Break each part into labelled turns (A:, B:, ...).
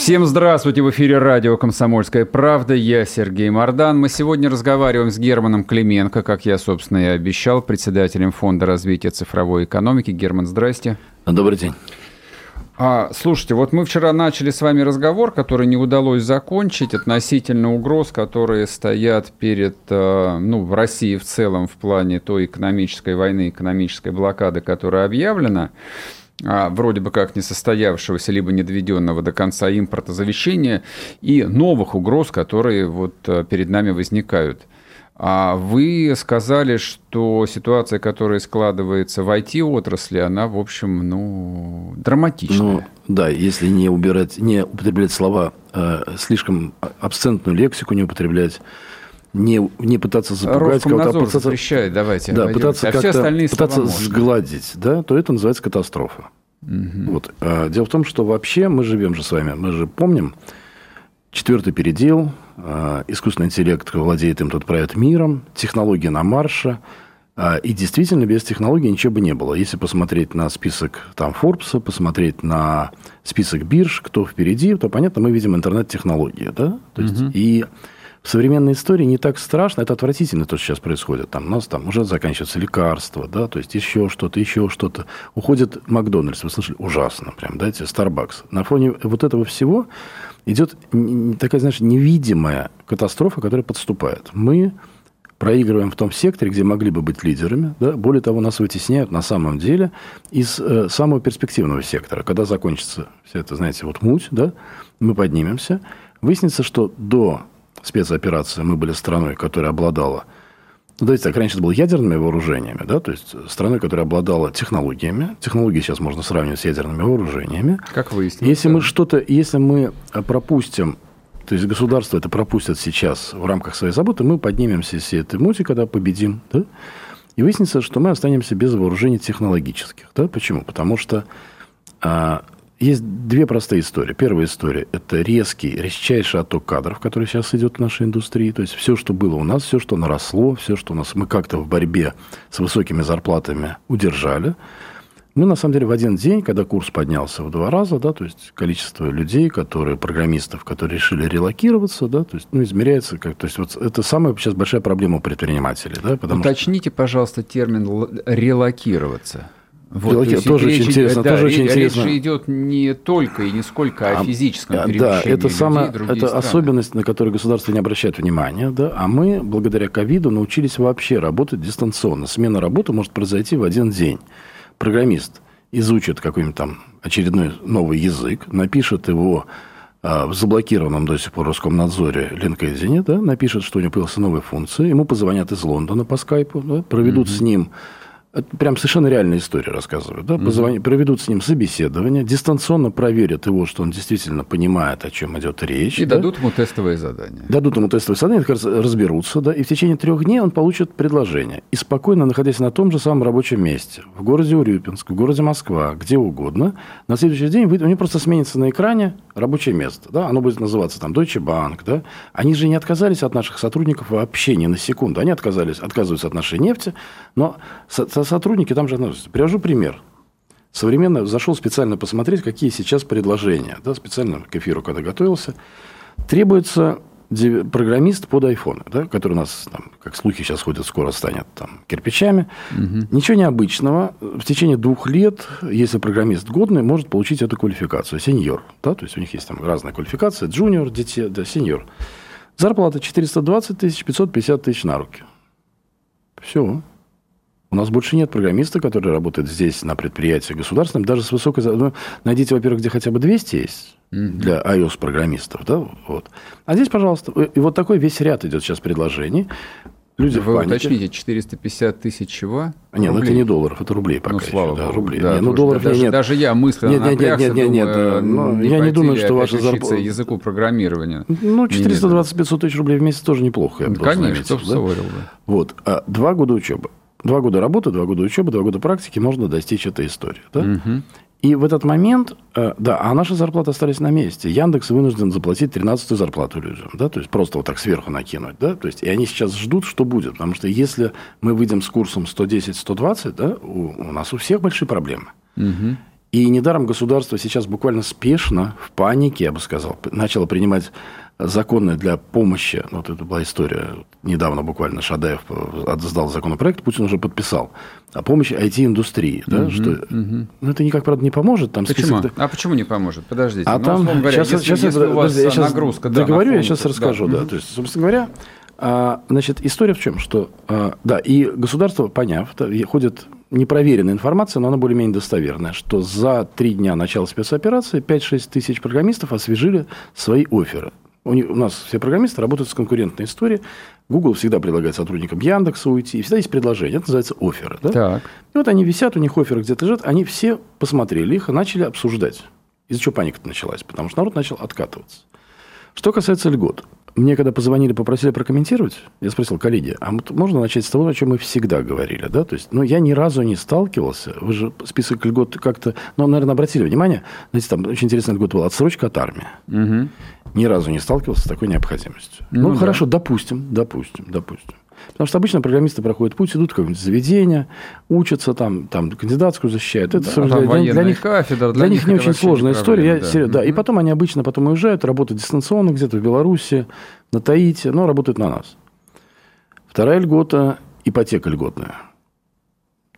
A: Всем здравствуйте! В эфире радио «Комсомольская правда». Я Сергей Мордан. Мы сегодня разговариваем с Германом Клименко, как я, собственно, и обещал, председателем Фонда развития цифровой экономики. Герман, здрасте.
B: Добрый день.
A: А, слушайте, вот мы вчера начали с вами разговор, который не удалось закончить относительно угроз, которые стоят перед, э, ну, в России в целом в плане той экономической войны, экономической блокады, которая объявлена а, вроде бы как несостоявшегося либо не доведенного до конца импорта завещания и новых угроз, которые вот э, перед нами возникают. А вы сказали, что ситуация, которая складывается в IT-отрасли, она, в общем, ну, драматичная. Ну,
B: да, если не убирать, не употреблять слова, э, слишком обсцентную лексику не употреблять, не, не пытаться запугать
A: кого-то, а пытаться, запрещает, давайте.
B: Да, пытаться, а остальные пытаться сгладить, да, то это называется катастрофа. Угу. Вот. А, дело в том, что вообще мы живем же с вами, мы же помним, четвертый передел, а, искусственный интеллект владеет им, тут правит миром, технологии на марше, а, и действительно без технологий ничего бы не было. Если посмотреть на список там Forbes, посмотреть на список бирж, кто впереди, то понятно, мы видим интернет-технологии, да, то есть угу. и в современной истории не так страшно, это отвратительно, то, что сейчас происходит. Там у нас там уже заканчиваются лекарства, да, то есть еще что-то, еще что-то. Уходит Макдональдс, вы слышали, ужасно прям, да, эти Starbucks. На фоне вот этого всего идет такая, знаешь, невидимая катастрофа, которая подступает. Мы проигрываем в том секторе, где могли бы быть лидерами. Да? Более того, нас вытесняют на самом деле из э, самого перспективного сектора. Когда закончится вся эта, знаете, вот муть, да, мы поднимемся. Выяснится, что до спецоперация, мы были страной, которая обладала ну, давайте так, раньше это было ядерными вооружениями, да, то есть страной, которая обладала технологиями. Технологии сейчас можно сравнивать с ядерными вооружениями.
A: Как выяснилось.
B: Если мы что-то, если мы пропустим, то есть государство это пропустит сейчас в рамках своей заботы, мы поднимемся из этой мути, когда победим, да, и выяснится, что мы останемся без вооружений технологических. Да? Почему? Потому что а, есть две простые истории. Первая история – это резкий, резчайший отток кадров, который сейчас идет в нашей индустрии. То есть, все, что было у нас, все, что наросло, все, что у нас мы как-то в борьбе с высокими зарплатами удержали. Мы, на самом деле, в один день, когда курс поднялся в два раза, да, то есть, количество людей, которые, программистов, которые решили релокироваться, да, то есть, ну, измеряется, как, то есть, вот это самая сейчас большая проблема у предпринимателей, да,
A: Уточните, что... пожалуйста, термин «релокироваться».
B: Вот, Белоке, то тоже речь, очень интересно. Да, тоже
A: речь,
B: очень интересно.
A: речь идет не только и не сколько о а, физическом а, перемещении
B: Да, это самая это страны. особенность, на которую государство не обращает внимания. Да, а мы, благодаря ковиду, научились вообще работать дистанционно. Смена работы может произойти в один день. Программист изучит какой-нибудь там очередной новый язык, напишет его а, в заблокированном до сих пор Роскомнадзоре LinkedIn, да, напишет, что у него появилась новая функция, ему позвонят из Лондона по скайпу, да, проведут mm-hmm. с ним это прям совершенно реальная история рассказывают. Да? Позвони, угу. Проведут с ним собеседование, дистанционно проверят его, что он действительно понимает, о чем идет речь.
A: И да? дадут ему тестовые задания.
B: Дадут ему тестовые задания, как раз разберутся, да, и в течение трех дней он получит предложение. И спокойно, находясь на том же самом рабочем месте, в городе Урюпинск, в городе Москва, где угодно, на следующий день у него просто сменится на экране рабочее место. Да? Оно будет называться там Deutsche Bank. Да? Они же не отказались от наших сотрудников вообще ни на секунду. Они отказались, отказываются от нашей нефти, но сотрудники там же относятся. Привожу пример. Современно зашел специально посмотреть, какие сейчас предложения. Да, специально к эфиру, когда готовился. Требуется программист под iPhone, да, который у нас, там, как слухи сейчас ходят, скоро станет там, кирпичами. Угу. Ничего необычного. В течение двух лет, если программист годный, может получить эту квалификацию. Сеньор. Да, то есть у них есть там разная квалификация. Джуниор, дитя, да, сеньор. Зарплата 420 тысяч, 550 тысяч на руки. Все. У нас больше нет программиста, который работает здесь на предприятии государственном, даже с высокой... Ну, найдите, во-первых, где хотя бы 200 есть для iOS-программистов. Да? Вот. А здесь, пожалуйста, и вот такой весь ряд идет сейчас предложений.
A: Люди Вы в панике. уточните, 450 тысяч чего?
B: Нет, ну это не долларов, это рублей пока
A: ну, слава
B: еще. Да, рублей.
A: Да,
B: нет,
A: ну, долларов даже, нет. Даже я мысленно
B: нет, нет, нет, нет, нет, нет,
A: думаю,
B: ну, не я не думаю, что ваша
A: зарплата... языку программирования.
B: Ну, 420-500 тысяч рублей в месяц тоже неплохо. Я
A: ну, конечно, кто да? бы
B: Вот. А два года учебы. Два года работы, два года учебы, два года практики можно достичь этой истории. Да? Угу. И в этот момент, э, да, а наши зарплаты остались на месте. Яндекс вынужден заплатить 13-ю зарплату людям, да, то есть просто вот так сверху накинуть, да, то есть и они сейчас ждут, что будет, потому что если мы выйдем с курсом 110-120, да, у, у нас у всех большие проблемы. Угу. И недаром государство сейчас буквально спешно, в панике, я бы сказал, начало принимать законы для помощи, вот это была история, недавно буквально Шадаев сдал законопроект, Путин уже подписал, о помощи IT-индустрии. Да, угу, что, угу. Ну, это никак, правда, не поможет. Там
A: почему? Список... А почему не поможет? Подождите.
B: А ну, там, говоря, сейчас, если, сейчас, если я, у вас я сейчас нагрузка, договорю, да, я сейчас расскажу. Да. Да. То есть, собственно говоря, а, значит, история в чем? Что, а, да, и государство, поняв, да, ходит непроверенная информация, но она более-менее достоверная, что за три дня начала спецоперации 5-6 тысяч программистов освежили свои оферы. У, них, у нас все программисты работают с конкурентной историей. Google всегда предлагает сотрудникам Яндекса уйти. И всегда есть предложение. Это называется оферы. Да?
A: Так.
B: И вот они висят, у них оферы где-то лежат. Они все посмотрели их и начали обсуждать. Из-за чего паника началась? Потому что народ начал откатываться. Что касается льгот. Мне когда позвонили, попросили прокомментировать, я спросил, коллеги, а можно начать с того, о чем мы всегда говорили, да? То есть, ну, я ни разу не сталкивался, вы же список льгот как-то, ну, наверное, обратили внимание, знаете, там очень интересная льгота была, отсрочка от армии. Угу. Ни разу не сталкивался с такой необходимостью. Ну, ну да. хорошо, допустим, допустим, допустим. Потому что обычно программисты проходят путь, идут в какое-нибудь заведение, учатся там, там кандидатскую защищают. Это да,
A: для, для, для них, кафедра,
B: для, для них не очень сложная история. Да. Я, да. Mm-hmm. И потом они обычно потом уезжают, работают дистанционно где-то в Беларуси, на Таити, но работают на нас. Вторая льгота – ипотека льготная –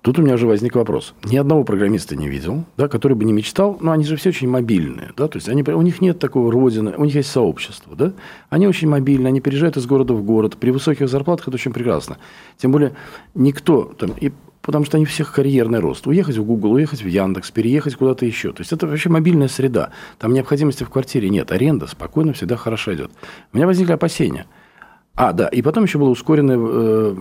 B: Тут у меня уже возник вопрос. Ни одного программиста не видел, да, который бы не мечтал, но они же все очень мобильные, да, то есть они, у них нет такого родины, у них есть сообщество, да, они очень мобильные, они переезжают из города в город, при высоких зарплатах это очень прекрасно. Тем более никто там, и потому что они всех карьерный рост. Уехать в Google, уехать в Яндекс, переехать куда-то еще. То есть это вообще мобильная среда. Там необходимости в квартире нет. Аренда спокойно всегда хорошо идет. У меня возникли опасения – а, да, и потом еще был ускоренный э,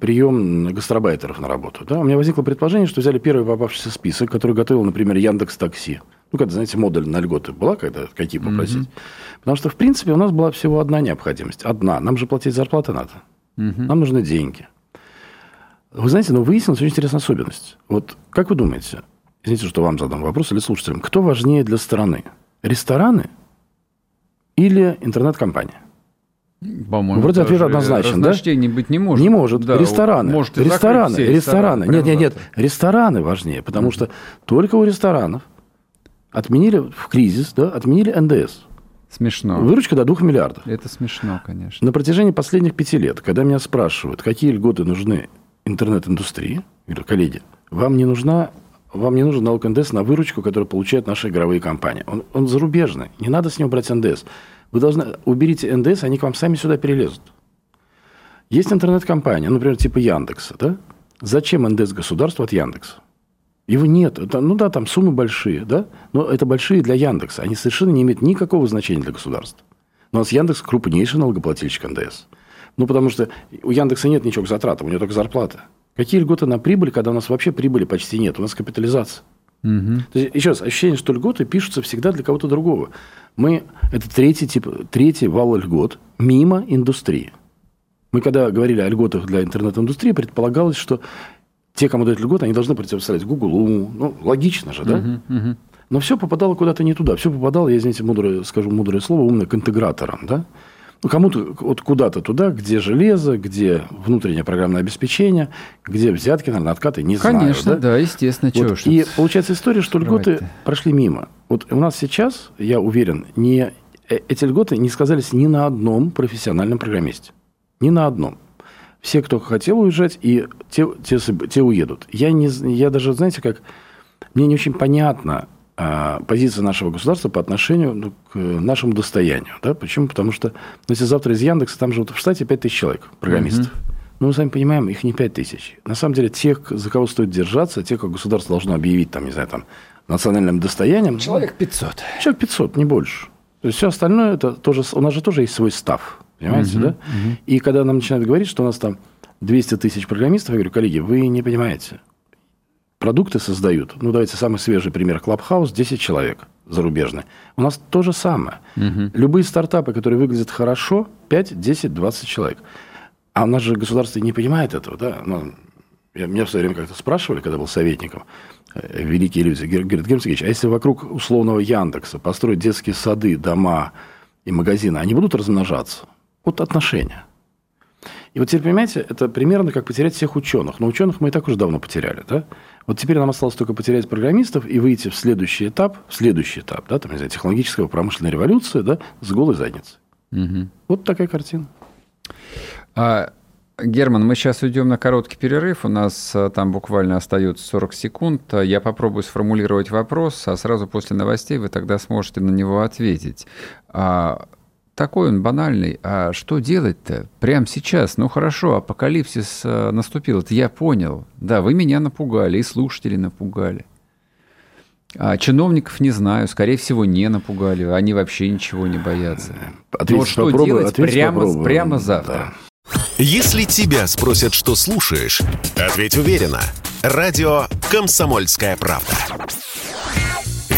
B: прием гастробайтеров на работу. Да? У меня возникло предположение, что взяли первый попавшийся список, который готовил, например, Яндекс Такси. Ну, когда, знаете, модуль на льготы была, когда какие попросить. Mm-hmm. Потому что, в принципе, у нас была всего одна необходимость. Одна. Нам же платить зарплаты надо. Mm-hmm. Нам нужны деньги. Вы знаете, но выяснилась очень интересная особенность. Вот как вы думаете, извините, что вам задам вопрос, или слушателям, кто важнее для страны? Рестораны или интернет-компания?
A: По-моему,
B: вроде ответ однозначен,
A: да? быть не может.
B: Не может. Да, рестораны. Может рестораны. Рестораны. рестораны. Нет, нет, нет. Рестораны важнее, потому что только у ресторанов отменили в кризис, да, отменили НДС.
A: Смешно.
B: Выручка до 2 миллиардов.
A: Это смешно, конечно.
B: На протяжении последних пяти лет, когда меня спрашивают, какие льготы нужны интернет-индустрии, говорю, коллеги, вам не нужна вам не нужен налог НДС на выручку, которую получают наши игровые компании. Он, он зарубежный. Не надо с него брать НДС. Вы должны... Уберите НДС, они к вам сами сюда перелезут. Есть интернет-компания, например, типа Яндекса, да? Зачем НДС государству от Яндекса? Его нет. Это, ну да, там суммы большие, да? Но это большие для Яндекса. Они совершенно не имеют никакого значения для государства. У нас Яндекс крупнейший налогоплательщик НДС. Ну, потому что у Яндекса нет ничего к затратам, у него только зарплата. Какие льготы на прибыль, когда у нас вообще прибыли почти нет? У нас капитализация. Угу. То есть, еще раз, ощущение, что льготы пишутся всегда для кого-то другого. Мы, это третий, тип, третий вал льгот мимо индустрии. Мы когда говорили о льготах для интернет-индустрии, предполагалось, что те, кому дают льготы, они должны противопоставлять Google. Ну, логично же, да? Uh-huh, uh-huh. Но все попадало куда-то не туда. Все попадало, я, извините, мудрое, скажу мудрое слово, умное, к интеграторам, да? Ну, кому-то вот куда-то туда, где железо, где внутреннее программное обеспечение, где взятки, наверное, откаты, не
A: Конечно,
B: знаю.
A: Конечно, да? да, естественно.
B: Вот. И получается история, что льготы прошли мимо. Вот у нас сейчас, я уверен, не, э, эти льготы не сказались ни на одном профессиональном программисте. Ни на одном. Все, кто хотел уезжать, и те, те, те уедут. Я, не, я даже, знаете, как... Мне не очень понятно, позиция нашего государства по отношению ну, к нашему достоянию. Да? Почему? Потому что, ну, если завтра из Яндекса, там же вот в штате 5 тысяч человек, программистов. Угу. Ну, мы сами понимаем, их не 5 тысяч. На самом деле, тех, за кого стоит держаться, тех, как государство должно объявить, там, не знаю, там, национальным достоянием.
A: Человек 500.
B: Человек 500, не больше. То есть, все остальное, это тоже, у нас же тоже есть свой став. Понимаете, угу, да? Угу. И когда нам начинают говорить, что у нас там 200 тысяч программистов, я говорю, коллеги, вы не понимаете. Продукты создают, ну, давайте самый свежий пример, Clubhouse, 10 человек зарубежные. У нас то же самое. Угу. Любые стартапы, которые выглядят хорошо, 5, 10, 20 человек. А у нас же государство не понимает этого, да? Ну, я, меня в свое время как-то спрашивали, когда был советником, э, великие люди, говорят, Герман Сергеевич, а если вокруг условного Яндекса построить детские сады, дома и магазины, они будут размножаться? Вот отношения. И вот теперь, понимаете, это примерно как потерять всех ученых. Но ученых мы и так уже давно потеряли, да? Вот теперь нам осталось только потерять программистов и выйти в следующий этап, в следующий этап, да, там, не знаю, технологического промышленной революции, да, с голой задницей. Угу. Вот такая картина.
A: А, Герман, мы сейчас уйдем на короткий перерыв. У нас а, там буквально остается 40 секунд. Я попробую сформулировать вопрос, а сразу после новостей вы тогда сможете на него ответить. А, такой он банальный. А что делать-то? Прямо сейчас. Ну хорошо, апокалипсис а, наступил. Это я понял. Да, вы меня напугали, и слушатели напугали. А чиновников не знаю, скорее всего, не напугали. Они вообще ничего не боятся. Ответить Но что попробую, делать прямо, прямо завтра?
C: Да. Если тебя спросят, что слушаешь, ответь уверенно. Радио «Комсомольская правда».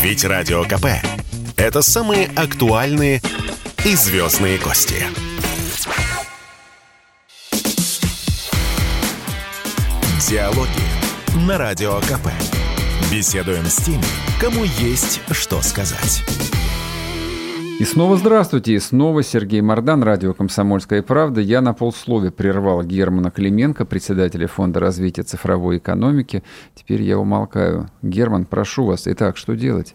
C: Ведь Радио КП – это самые актуальные и звездные гости. Диалоги на Радио КП. Беседуем с теми, кому есть что сказать.
A: И снова здравствуйте, и снова Сергей Мордан, радио «Комсомольская правда». Я на полслове прервал Германа Клименко, председателя Фонда развития цифровой экономики. Теперь я умолкаю. Герман, прошу вас. Итак, что делать?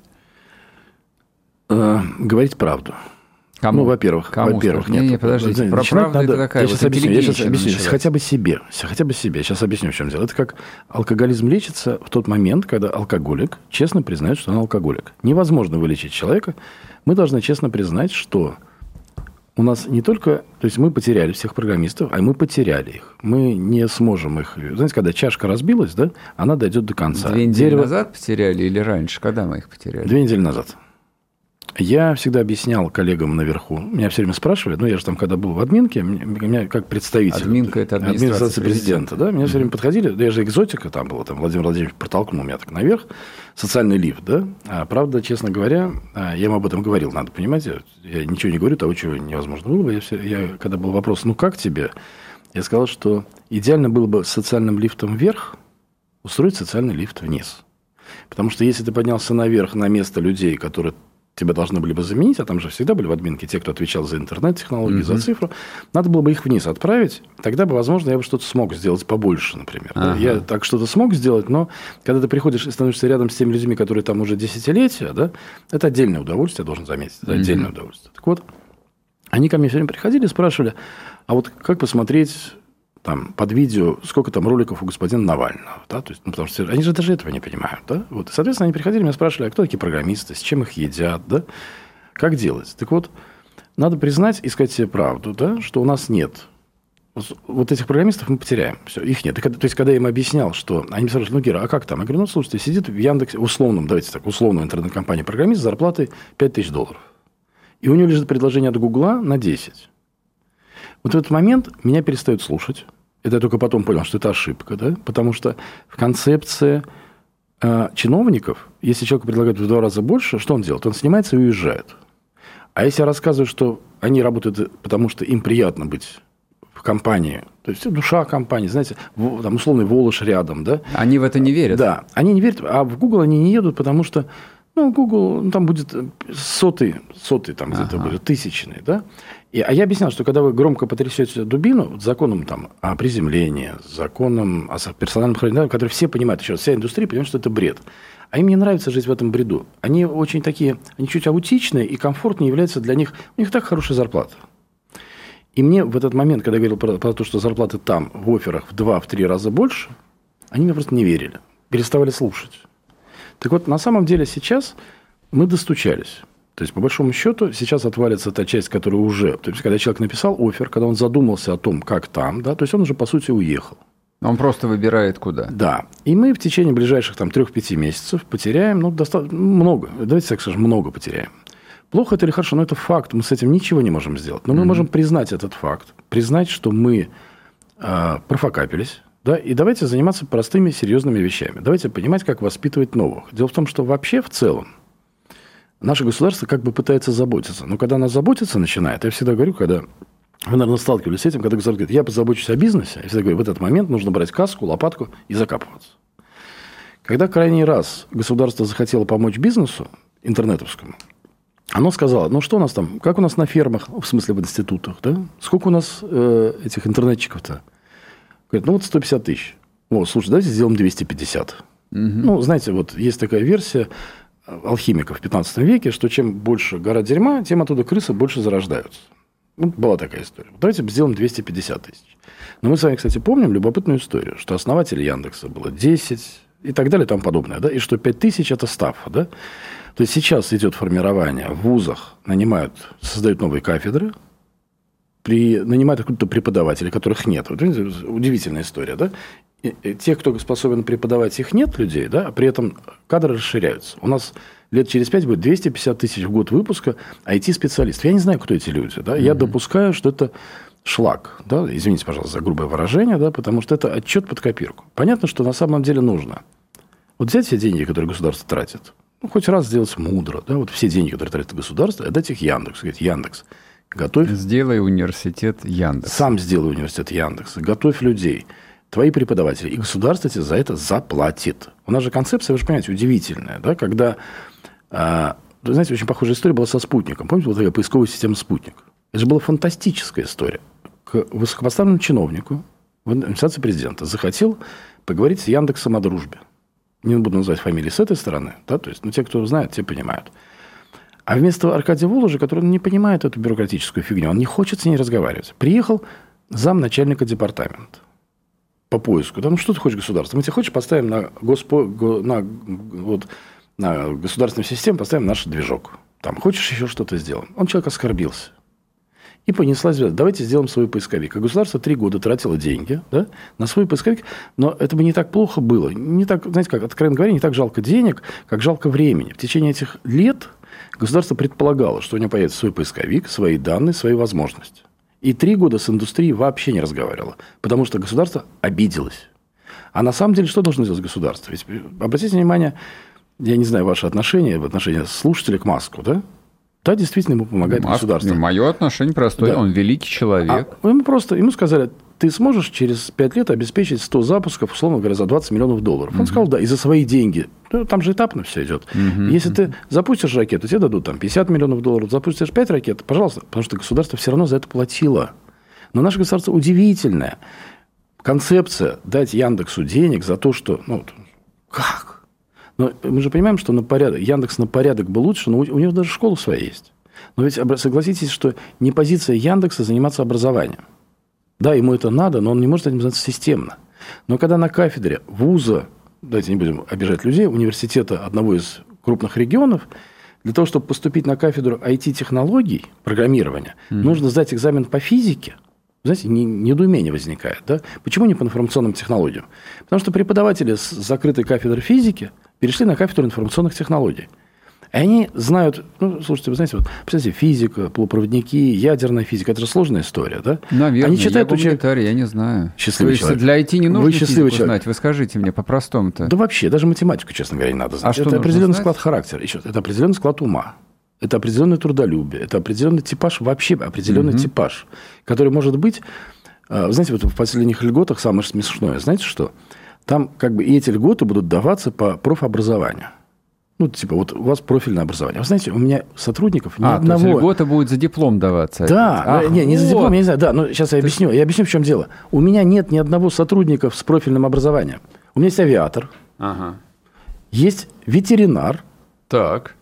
B: Э, говорить правду. Кому? Ну, во-первых,
A: Кому
B: во-первых,
A: нет. Не, не, подождите, про правду
B: надо, это такая я вот сейчас объясню, я сейчас объясню, сейчас хотя бы себе, хотя бы себе, сейчас объясню, в чем дело. Это как алкоголизм лечится в тот момент, когда алкоголик честно признает, что он алкоголик. Невозможно вылечить человека. Мы должны честно признать, что у нас не только... То есть мы потеряли всех программистов, а мы потеряли их. Мы не сможем их... Знаете, когда чашка разбилась, да, она дойдет до конца.
A: Две недели Дерево... назад потеряли или раньше? Когда мы их потеряли?
B: Две недели назад. Я всегда объяснял коллегам наверху. Меня все время спрашивали, ну, я же там, когда был в админке, меня как представитель...
A: Админка – это администрация, администрация президента.
B: да? Меня все время подходили, да я же экзотика там была, там Владимир Владимирович протолкнул меня так наверх, социальный лифт, да? А правда, честно говоря, а, я ему об этом говорил, надо понимать, я ничего не говорю того, чего невозможно было бы. Я, все, я, когда был вопрос, ну, как тебе? Я сказал, что идеально было бы социальным лифтом вверх устроить социальный лифт вниз. Потому что если ты поднялся наверх на место людей, которые тебя должны были бы заменить, а там же всегда были в админке те, кто отвечал за интернет-технологии, mm-hmm. за цифру, надо было бы их вниз отправить, тогда бы, возможно, я бы что-то смог сделать побольше, например. Ага. Я так что-то смог сделать, но когда ты приходишь и становишься рядом с теми людьми, которые там уже десятилетия, да, это отдельное удовольствие, я должен заметить, это mm-hmm. отдельное удовольствие. Так вот, они ко мне все время приходили и спрашивали, а вот как посмотреть там, под видео, сколько там роликов у господина Навального. Да? То есть, ну, потому что они же даже этого не понимают. Да? Вот. Соответственно, они приходили, меня спрашивали, а кто такие программисты, с чем их едят, да? как делать. Так вот, надо признать и сказать себе правду, да? что у нас нет вот этих программистов мы потеряем. Все, их нет. То есть, когда я им объяснял, что они спрашивают, ну, Гера, а как там? Я говорю, ну, слушайте, сидит в Яндексе, условном, давайте так, условном интернет-компании программист с зарплатой 5 тысяч долларов. И у него лежит предложение от Гугла на 10. Вот в этот момент меня перестают слушать. Это я только потом понял, что это ошибка, да? Потому что в концепции э, чиновников, если человеку предлагают в два раза больше, что он делает? Он снимается и уезжает. А если я рассказываю, что они работают, потому что им приятно быть в компании, то есть душа компании, знаете, там условный Волош рядом, да?
A: Они в это не верят.
B: Да, они не верят, а в Google они не едут, потому что ну, Google, ну, там будет сотый, сотый там где-то будет, тысячный, да? И, а я объяснял, что когда вы громко потрясете дубину, законом там, о приземлении, законом о персональном хранении, который все понимают, еще вся индустрия понимает, что это бред. А им не нравится жить в этом бреду. Они очень такие, они чуть аутичные, и комфортнее является для них, у них так хорошая зарплата. И мне в этот момент, когда я говорил про, про то, что зарплаты там в оферах в два, в три раза больше, они мне просто не верили, переставали слушать. Так вот, на самом деле сейчас мы достучались. То есть, по большому счету, сейчас отвалится та часть, которая уже... То есть, когда человек написал офер, когда он задумался о том, как там, да, то есть, он уже, по сути, уехал.
A: Он просто выбирает куда.
B: Да. И мы в течение ближайших там 3-5 месяцев потеряем, ну, достаточно много. Давайте так скажем, много потеряем. Плохо это или хорошо, но это факт. Мы с этим ничего не можем сделать. Но мы можем признать этот факт. Признать, что мы э, профокапились. Да, и давайте заниматься простыми, серьезными вещами. Давайте понимать, как воспитывать новых. Дело в том, что вообще в целом наше государство как бы пытается заботиться. Но когда оно заботиться начинает, я всегда говорю, когда вы, наверное, сталкивались с этим, когда государство говорит, я позабочусь о бизнесе, я всегда говорю, в этот момент нужно брать каску, лопатку и закапываться. Когда крайний раз государство захотело помочь бизнесу, интернетовскому, оно сказало, ну что у нас там, как у нас на фермах, в смысле в институтах, да? Сколько у нас э, этих интернетчиков-то? Говорит, ну вот 150 тысяч. О, слушай, давайте сделаем 250. Угу. Ну, знаете, вот есть такая версия алхимиков в 15 веке, что чем больше гора дерьма, тем оттуда крысы больше зарождаются. Ну, была такая история. Давайте сделаем 250 тысяч. Но мы с вами, кстати, помним любопытную историю, что основатель Яндекса было 10 и так далее и тому подобное, да, и что 5 тысяч – это ставка, да. То есть сейчас идет формирование в вузах, нанимают, создают новые кафедры, при, нанимают откуда-то преподавателей, которых нет. Вот, видите, удивительная история, да? И, и те, кто способен преподавать, их нет людей, да, при этом кадры расширяются. У нас лет через пять будет 250 тысяч в год выпуска IT-специалистов. Я не знаю, кто эти люди. Да? Mm-hmm. Я допускаю, что это шлак. Да? Извините, пожалуйста, за грубое выражение, да? потому что это отчет под копирку. Понятно, что на самом деле нужно. Вот взять все деньги, которые государство тратит, ну, хоть раз сделать мудро. Да? Вот все деньги, которые тратит государство, отдать их Яндексу. Говорит, Яндекс, готовь...
A: Сделай университет Яндекс.
B: Сам сделай университет Яндекс. Готовь людей твои преподаватели, и государство тебе за это заплатит. У нас же концепция, вы же понимаете, удивительная, да, когда вы знаете, очень похожая история была со спутником. Помните, была такая поисковая система «Спутник»? Это же была фантастическая история. К высокопоставленному чиновнику в администрации президента захотел поговорить с Яндексом о дружбе. Не буду называть фамилии с этой стороны, да, то есть, ну, те, кто знает, те понимают. А вместо Аркадия Воложа, который не понимает эту бюрократическую фигню, он не хочет с ней разговаривать, приехал зам начальника департамента по поиску. Да, ну, что ты хочешь государство? Мы тебе хочешь поставим на, госпо, на вот, на государственную систему поставим наш движок. Там, хочешь еще что-то сделаем? Он человек оскорбился. И понеслась звезда. Давайте сделаем свой поисковик. А государство три года тратило деньги да, на свой поисковик. Но это бы не так плохо было. Не так, знаете как, откровенно говоря, не так жалко денег, как жалко времени. В течение этих лет государство предполагало, что у него появится свой поисковик, свои данные, свои возможности. И три года с индустрией вообще не разговаривало. Потому что государство обиделось. А на самом деле что должно сделать государство? Ведь обратите внимание, я не знаю ваше отношение, в отношении слушателя к Маску, да? Да, действительно, ему помогает Маск, государство.
A: Мое отношение простое, да. он великий человек.
B: А ему просто, ему сказали, ты сможешь через 5 лет обеспечить 100 запусков, условно говоря, за 20 миллионов долларов. Он угу. сказал, да, и за свои деньги. Ну, там же этапно все идет. Угу. Если ты запустишь ракету, тебе дадут там 50 миллионов долларов, запустишь 5 ракет, пожалуйста, потому что государство все равно за это платило. Но наше государство удивительное. Концепция дать Яндексу денег за то, что... Ну, как? Но мы же понимаем, что на порядок, Яндекс на порядок был лучше, но у, у него даже школа своя есть. Но ведь согласитесь, что не позиция Яндекса заниматься образованием. Да, ему это надо, но он не может этим заниматься системно. Но когда на кафедре вуза, давайте не будем обижать людей, университета одного из крупных регионов, для того, чтобы поступить на кафедру IT-технологий, программирования, mm-hmm. нужно сдать экзамен по физике. Знаете, недоумение возникает. Да? Почему не по информационным технологиям? Потому что преподаватели с закрытой кафедры физики – перешли на кафедру информационных технологий. И они знают, ну, слушайте, вы знаете, вот, представьте, физика, полупроводники, ядерная физика, это же сложная история, да?
A: Наверное, они читают, я учат... я не знаю.
B: Счастливый
A: То есть для IT не нужно вы счастливый физику человек. знать, вы скажите мне по-простому-то.
B: Да вообще, даже математику, честно говоря, не надо знать. А это определенный знать? склад характера, еще, это определенный склад ума. Это определенный трудолюбие, это определенный типаж, вообще определенный угу. типаж, который может быть... А, знаете, вот в последних льготах самое смешное, знаете что? Там как бы и эти льготы будут даваться по профобразованию. Ну, типа, вот у вас профильное образование. Вы знаете, у меня сотрудников ни
A: а,
B: одного...
A: То есть льгота будет за диплом даваться?
B: Да, Ах, не, не вот. за диплом, я не знаю, да, но сейчас я объясню. Я объясню, в чем дело. У меня нет ни одного сотрудника с профильным образованием. У меня есть авиатор, ага. есть ветеринар.
A: Так.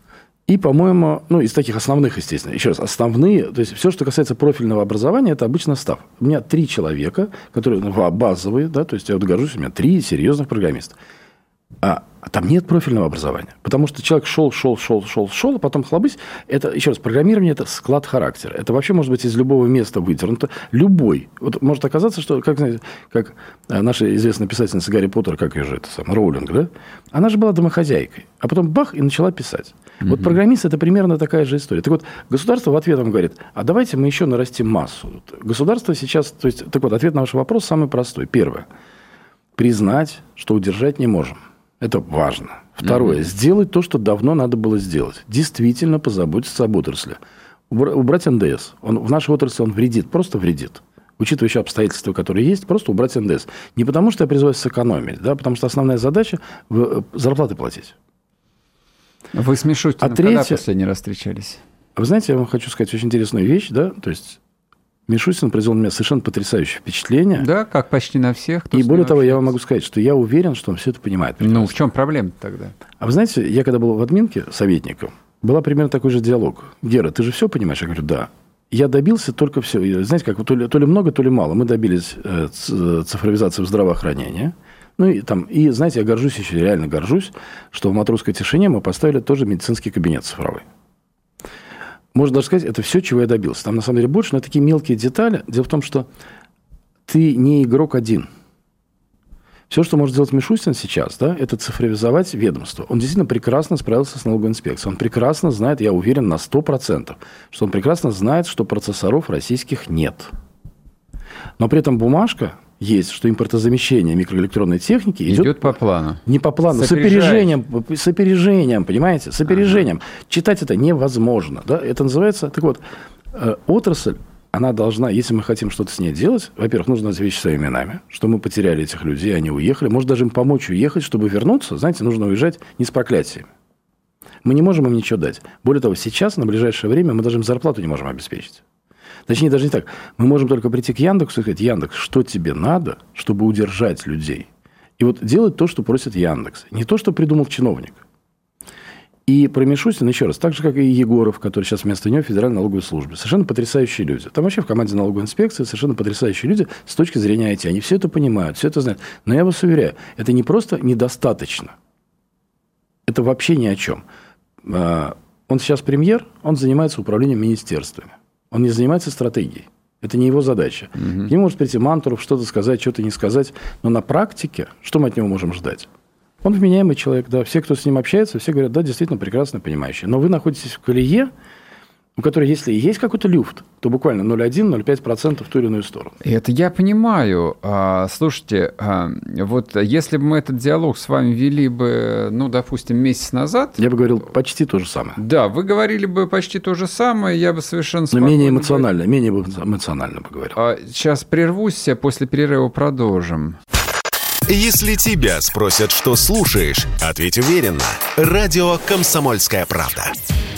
B: И, по-моему, ну, из таких основных, естественно, еще раз, основные, то есть все, что касается профильного образования, это обычно став. У меня три человека, которые ну, базовые, да, то есть я вот горжусь, у меня три серьезных программиста. А А там нет профильного образования. Потому что человек шел, шел, шел, шел, шел, а потом хлобысь. Это, еще раз, программирование – это склад характера. Это вообще может быть из любого места выдернуто. Любой. Вот может оказаться, что, как, знаете, как э, наша известная писательница Гарри Поттер, как ее же это сам, Роулинг, да? Она же была домохозяйкой. А потом бах, и начала писать. Mm-hmm. Вот программист – это примерно такая же история. Так вот, государство в ответ вам говорит, а давайте мы еще нарастим массу. Государство сейчас, то есть, так вот, ответ на ваш вопрос самый простой. Первое. Признать, что удержать не можем – это важно. Второе. Угу. Сделать то, что давно надо было сделать. Действительно позаботиться об отрасли. Убрать НДС. Он, в нашей отрасли он вредит, просто вредит. Учитывая еще обстоятельства, которые есть, просто убрать НДС. Не потому, что я призываю сэкономить, да, потому что основная задача э, – зарплаты платить.
A: Вы с а третье... когда последний раз встречались?
B: Вы знаете, я вам хочу сказать очень интересную вещь, да, то есть Мишустин произвел на меня совершенно потрясающее впечатление.
A: Да, как почти на всех.
B: И более того, я вам могу сказать, что я уверен, что он все это понимает.
A: Прекрасно. Ну, в чем проблема тогда?
B: А вы знаете, я когда был в админке советником, была примерно такой же диалог. Гера, ты же все понимаешь? Я говорю, да. Я добился только все. Знаете, как то ли, то ли много, то ли мало. Мы добились э, цифровизации в здравоохранении. Ну и там, и знаете, я горжусь еще, реально горжусь, что в матросской тишине мы поставили тоже медицинский кабинет цифровой можно даже сказать, это все, чего я добился. Там, на самом деле, больше, но такие мелкие детали. Дело в том, что ты не игрок один. Все, что может сделать Мишустин сейчас, да, это цифровизовать ведомство. Он действительно прекрасно справился с налоговой инспекцией. Он прекрасно знает, я уверен на 100%, что он прекрасно знает, что процессоров российских нет. Но при этом бумажка есть, что импортозамещение микроэлектронной техники идет,
A: идет по плану.
B: Не по плану, с опережением, с опережением, понимаете, с опережением. Ага. Читать это невозможно, да? Это называется, так вот, э, отрасль, она должна, если мы хотим что-то с ней делать, во-первых, нужно назвать вещи своими именами, что мы потеряли этих людей, они уехали, может даже им помочь уехать, чтобы вернуться, знаете, нужно уезжать не с проклятиями. Мы не можем им ничего дать. Более того, сейчас, на ближайшее время, мы даже им зарплату не можем обеспечить. Точнее, даже не так. Мы можем только прийти к Яндексу и сказать, Яндекс, что тебе надо, чтобы удержать людей? И вот делать то, что просит Яндекс. Не то, что придумал чиновник. И про Мишустина, еще раз, так же, как и Егоров, который сейчас вместо него в Федеральной налоговой службе. Совершенно потрясающие люди. Там вообще в команде налоговой инспекции совершенно потрясающие люди с точки зрения IT. Они все это понимают, все это знают. Но я вас уверяю, это не просто недостаточно. Это вообще ни о чем. А, он сейчас премьер, он занимается управлением министерствами. Он не занимается стратегией. Это не его задача. Угу. К нему может прийти Мантуров, что-то сказать, что-то не сказать. Но на практике, что мы от него можем ждать? Он вменяемый человек, да. Все, кто с ним общается, все говорят, да, действительно прекрасно понимающий. Но вы находитесь в колее, у которой, если есть какой-то люфт, то буквально 0,1-0,5% в ту или иную сторону.
A: Это я понимаю. А, слушайте, а, вот если бы мы этот диалог с вами вели бы, ну, допустим, месяц назад...
B: Я бы говорил почти то же самое.
A: Да, вы говорили бы почти то же самое, я бы совершенно
B: Но менее эмоционально, бы... менее эмоционально бы говорил.
A: А, сейчас прервусь, после перерыва продолжим.
C: Если тебя спросят, что слушаешь, ответь уверенно. Радио «Комсомольская правда».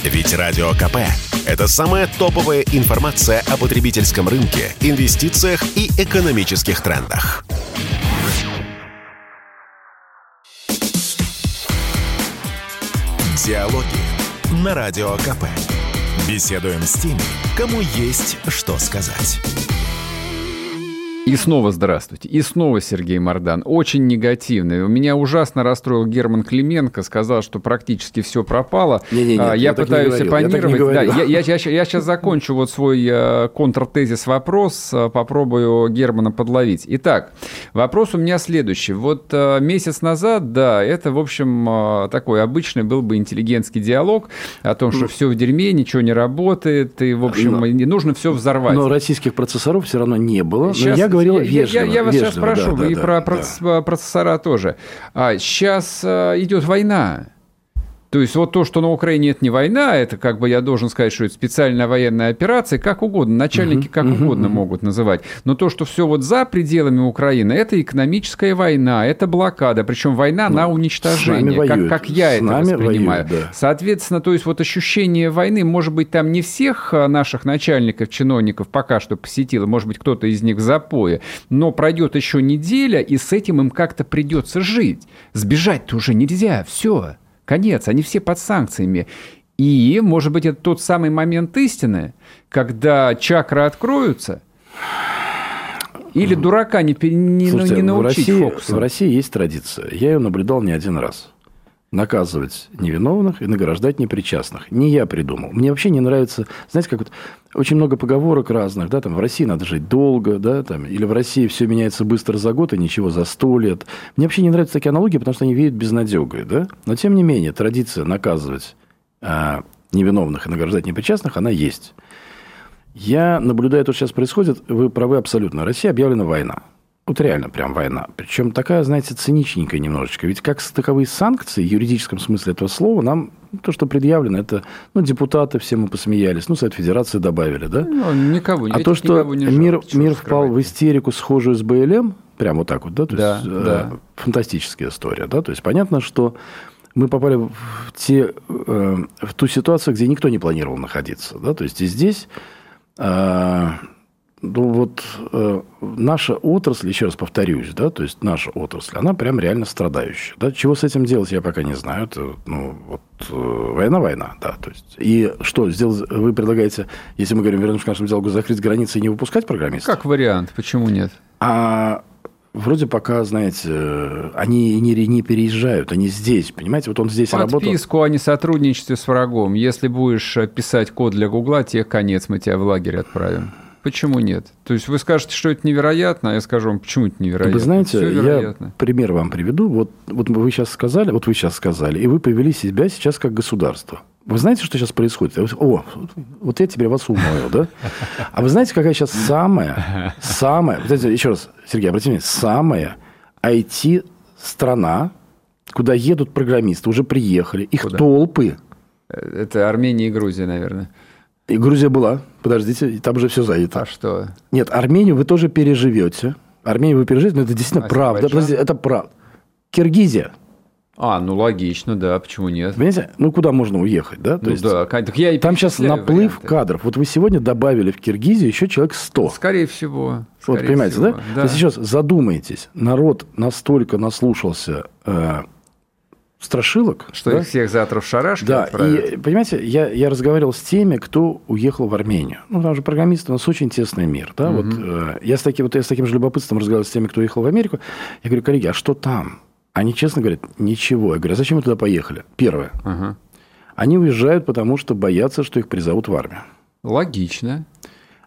C: Ведь Радио КП – это самая топовая информация о потребительском рынке, инвестициях и экономических трендах. Диалоги на Радио КП. Беседуем с теми, кому есть что сказать.
A: И снова здравствуйте. И снова Сергей Мордан. Очень негативный. Меня ужасно расстроил Герман Клименко. Сказал, что практически все пропало. Не, не, не, я, я пытаюсь оппонировать. Я, да, я, я, я, я сейчас закончу вот свой э, контртезис вопрос. Э, попробую Германа подловить. Итак, вопрос у меня следующий. Вот э, месяц назад, да, это, в общем, такой обычный был бы интеллигентский диалог о том, что все в дерьме, ничего не работает, и, в общем, но, нужно все взорвать.
B: Но российских процессоров все равно не было. Сейчас, я говорил вежливо.
A: Я, я, я вас вежливо, сейчас спрошу, да, и да, про да. процессора тоже. А, сейчас а, идет война. То есть вот то, что на Украине это не война, это как бы я должен сказать, что это специальная военная операция, как угодно, начальники как uh-huh, угодно uh-huh. могут называть. Но то, что все вот за пределами Украины, это экономическая война, это блокада, причем война ну, на уничтожение, как, как я с это воспринимаю. Воюют, да. Соответственно, то есть вот ощущение войны, может быть, там не всех а, наших начальников, чиновников пока что посетило, может быть, кто-то из них в запое, но пройдет еще неделя, и с этим им как-то придется жить. Сбежать-то уже нельзя, все. Конец, они все под санкциями. И, может быть, это тот самый момент истины, когда чакры откроются, или дурака не, не,
B: Слушайте,
A: не научить
B: в России,
A: фокусом?
B: В России есть традиция. Я ее наблюдал не один раз. Наказывать невиновных и награждать непричастных. Не я придумал. Мне вообще не нравится, знаете, как вот очень много поговорок разных, да, там в России надо жить долго, да, там, или в России все меняется быстро за год, и ничего за сто лет. Мне вообще не нравятся такие аналогии, потому что они веют безнадегой, да. Но, тем не менее, традиция наказывать а, невиновных и награждать непричастных, она есть. Я наблюдаю, то, что сейчас происходит, вы правы абсолютно. Россия объявлена война. Вот реально прям война. Причем такая, знаете, циничненькая немножечко. Ведь как таковые санкции, в юридическом смысле этого слова, нам то, что предъявлено, это ну, депутаты, все мы посмеялись, ну, Совет Федерации добавили, да?
A: Ну, никого,
B: а то, что не мир, мир впал в истерику, схожую с БЛМ, прям вот так вот, да? То
A: да,
B: есть,
A: да.
B: Э, фантастическая история, да? То есть, понятно, что мы попали в, те, э, в ту ситуацию, где никто не планировал находиться, да? То есть, и здесь... Э, ну, вот э, наша отрасль, еще раз повторюсь, да, то есть наша отрасль, она прям реально страдающая. Да? Чего с этим делать, я пока не знаю. Это, ну, вот, э, война, война, да. То есть, и что, сделать, вы предлагаете, если мы говорим, вернемся к нашему диалогу, закрыть границы и не выпускать программистов?
A: Как вариант, почему нет?
B: А Вроде пока, знаете, они не, не переезжают, они здесь, понимаете? Вот он здесь
A: Подписку
B: работал.
A: Подписку о несотрудничестве с врагом. Если будешь писать код для Гугла, тех конец, мы тебя в лагерь отправим. Почему нет? То есть вы скажете, что это невероятно, а я скажу вам, почему это невероятно.
B: Вы знаете, я пример вам приведу. Вот, вот вы сейчас сказали, вот вы сейчас сказали, и вы повели себя сейчас как государство. Вы знаете, что сейчас происходит? О, вот я теперь вас умою, да? А вы знаете, какая сейчас самая, самая, знаете, еще раз, Сергей, обратите внимание, самая IT-страна, куда едут программисты, уже приехали, их куда? толпы.
A: Это Армения и Грузия, наверное.
B: И Грузия была. Подождите, там же все занято.
A: А что?
B: Нет, Армению вы тоже переживете. Армению вы переживете, но это действительно а правда. Подождите, это правда. Киргизия.
A: А, ну логично, да, почему нет?
B: Понимаете, ну куда можно уехать, да? То
A: ну
B: есть,
A: да, так я и
B: там сейчас наплыв варианты. кадров. Вот вы сегодня добавили в Киргизию еще человек 100.
A: Скорее всего.
B: Скорее вот, понимаете, всего, да? да? То есть сейчас задумайтесь, народ настолько наслушался э, страшилок.
A: Что
B: да?
A: их всех завтра в шарашке
B: Да, отправят. и, понимаете, я, я разговаривал с теми, кто уехал в Армению. Ну, там же программисты, у нас очень тесный мир. Да? Угу. Вот, э, я, с таким, вот я с таким же любопытством разговаривал с теми, кто уехал в Америку. Я говорю, коллеги, а что там? Они честно говорят, ничего. Я говорю, а зачем вы туда поехали? Первое. Угу. Они уезжают, потому что боятся, что их призовут в армию.
A: Логично.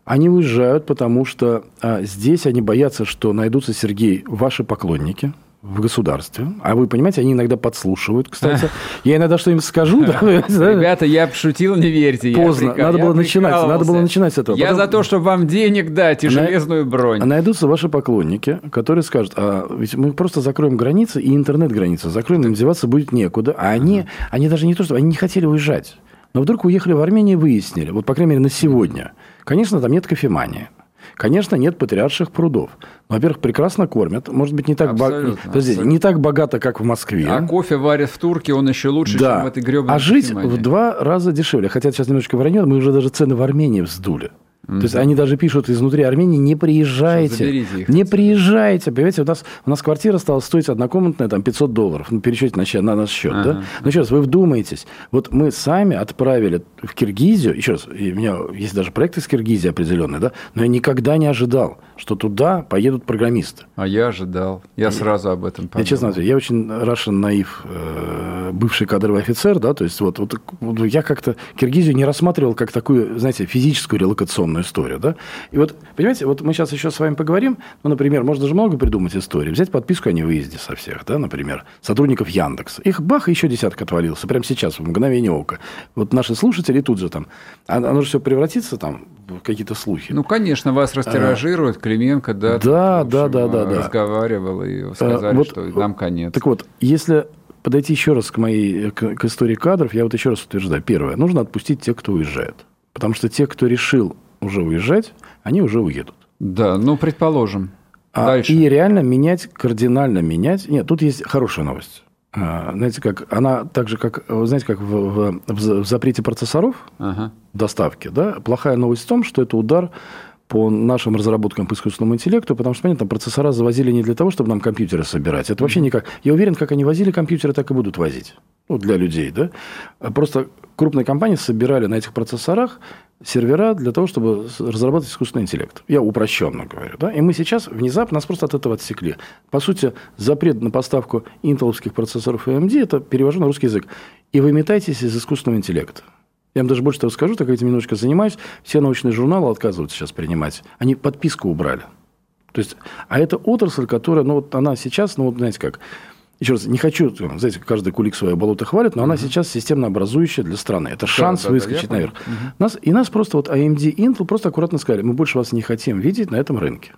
B: Они уезжают, потому что а, здесь они боятся, что найдутся, Сергей, ваши поклонники – в государстве. А вы понимаете, они иногда подслушивают, кстати. Я иногда что им скажу.
A: Ребята, я пошутил, не верьте.
B: Поздно. Надо было начинать. Надо было начинать с этого.
A: Я за то, чтобы вам денег дать и железную бронь.
B: Найдутся ваши поклонники, которые скажут, а ведь мы просто закроем границы и интернет-границы. Закроем, им деваться будет некуда. А они, они даже не то, что они не хотели уезжать. Но вдруг уехали в Армению и выяснили, вот, по крайней мере, на сегодня. Конечно, там нет кофемании. Конечно, нет патриарших прудов. Во-первых, прекрасно кормят. Может быть, не так, бо... Подождите, не так богато, как в Москве.
A: А кофе варят в Турке, он еще лучше, да. чем в этой гребаной
B: А жить в два раза дешевле. Хотя сейчас немножечко вранье, мы уже даже цены в Армении вздули. Mm-hmm. То есть они даже пишут изнутри Армении, не приезжайте. Их, не приезжайте. Понимаете, у нас, у нас квартира стала стоить однокомнатная там 500 долларов. Ну, пересчете на, на наш счет. Uh-huh. Да? Ну, еще раз, вы вдумайтесь. Вот мы сами отправили в Киргизию, еще раз, у меня есть даже проект из Киргизии определенный, да, но я никогда не ожидал, что туда поедут программисты.
A: А я ожидал. Я сразу об этом подумал.
B: Я честно говорю, я очень Russian наив, э, бывший кадровый офицер, да, то есть вот, вот, вот я как-то Киргизию не рассматривал как такую, знаете, физическую релокационную определенную историю. Да? И вот, понимаете, вот мы сейчас еще с вами поговорим, ну, например, можно же много придумать историй. Взять подписку о невыезде со всех, да, например, сотрудников Яндекса. Их бах, еще десяток отвалился, прямо сейчас, в мгновение ока. Вот наши слушатели тут же там, а, оно же все превратится там в какие-то слухи.
A: Ну, конечно, вас растиражируют, а, Клименко, да,
B: да, тут, да, да, да, да,
A: разговаривал и сказали, а, вот, что нам конец.
B: Так вот, если подойти еще раз к моей к, к истории кадров, я вот еще раз утверждаю. Первое, нужно отпустить тех, кто уезжает. Потому что те, кто решил уже уезжать, они уже уедут.
A: Да, ну, предположим.
B: А, Дальше. И реально менять, кардинально менять. Нет, тут есть хорошая новость. А, знаете, как она так же, как, знаете, как в, в, в запрете процессоров ага. доставки, да, плохая новость в том, что это удар по нашим разработкам по искусственному интеллекту, потому что, понятно, процессора завозили не для того, чтобы нам компьютеры собирать. Это вообще никак. Я уверен, как они возили компьютеры, так и будут возить. Ну, для людей, да. Просто крупные компании собирали на этих процессорах сервера для того, чтобы разрабатывать искусственный интеллект. Я упрощенно говорю. Да? И мы сейчас внезапно нас просто от этого отсекли. По сути, запрет на поставку интеловских процессоров AMD – это перевожу на русский язык. И вы метаетесь из искусственного интеллекта. Я вам даже больше того скажу, так этим немножечко занимаюсь. Все научные журналы отказываются сейчас принимать. Они подписку убрали. То есть, а это отрасль, которая, ну, вот она сейчас, ну, вот, знаете как, еще раз, не хочу, знаете, каждый кулик свое болото хвалит, но uh-huh. она сейчас системно образующая для страны. Это да, шанс да, выскочить да, наверх. Uh-huh. Нас, и нас просто вот AMD Intel просто аккуратно сказали, мы больше вас не хотим видеть на этом рынке.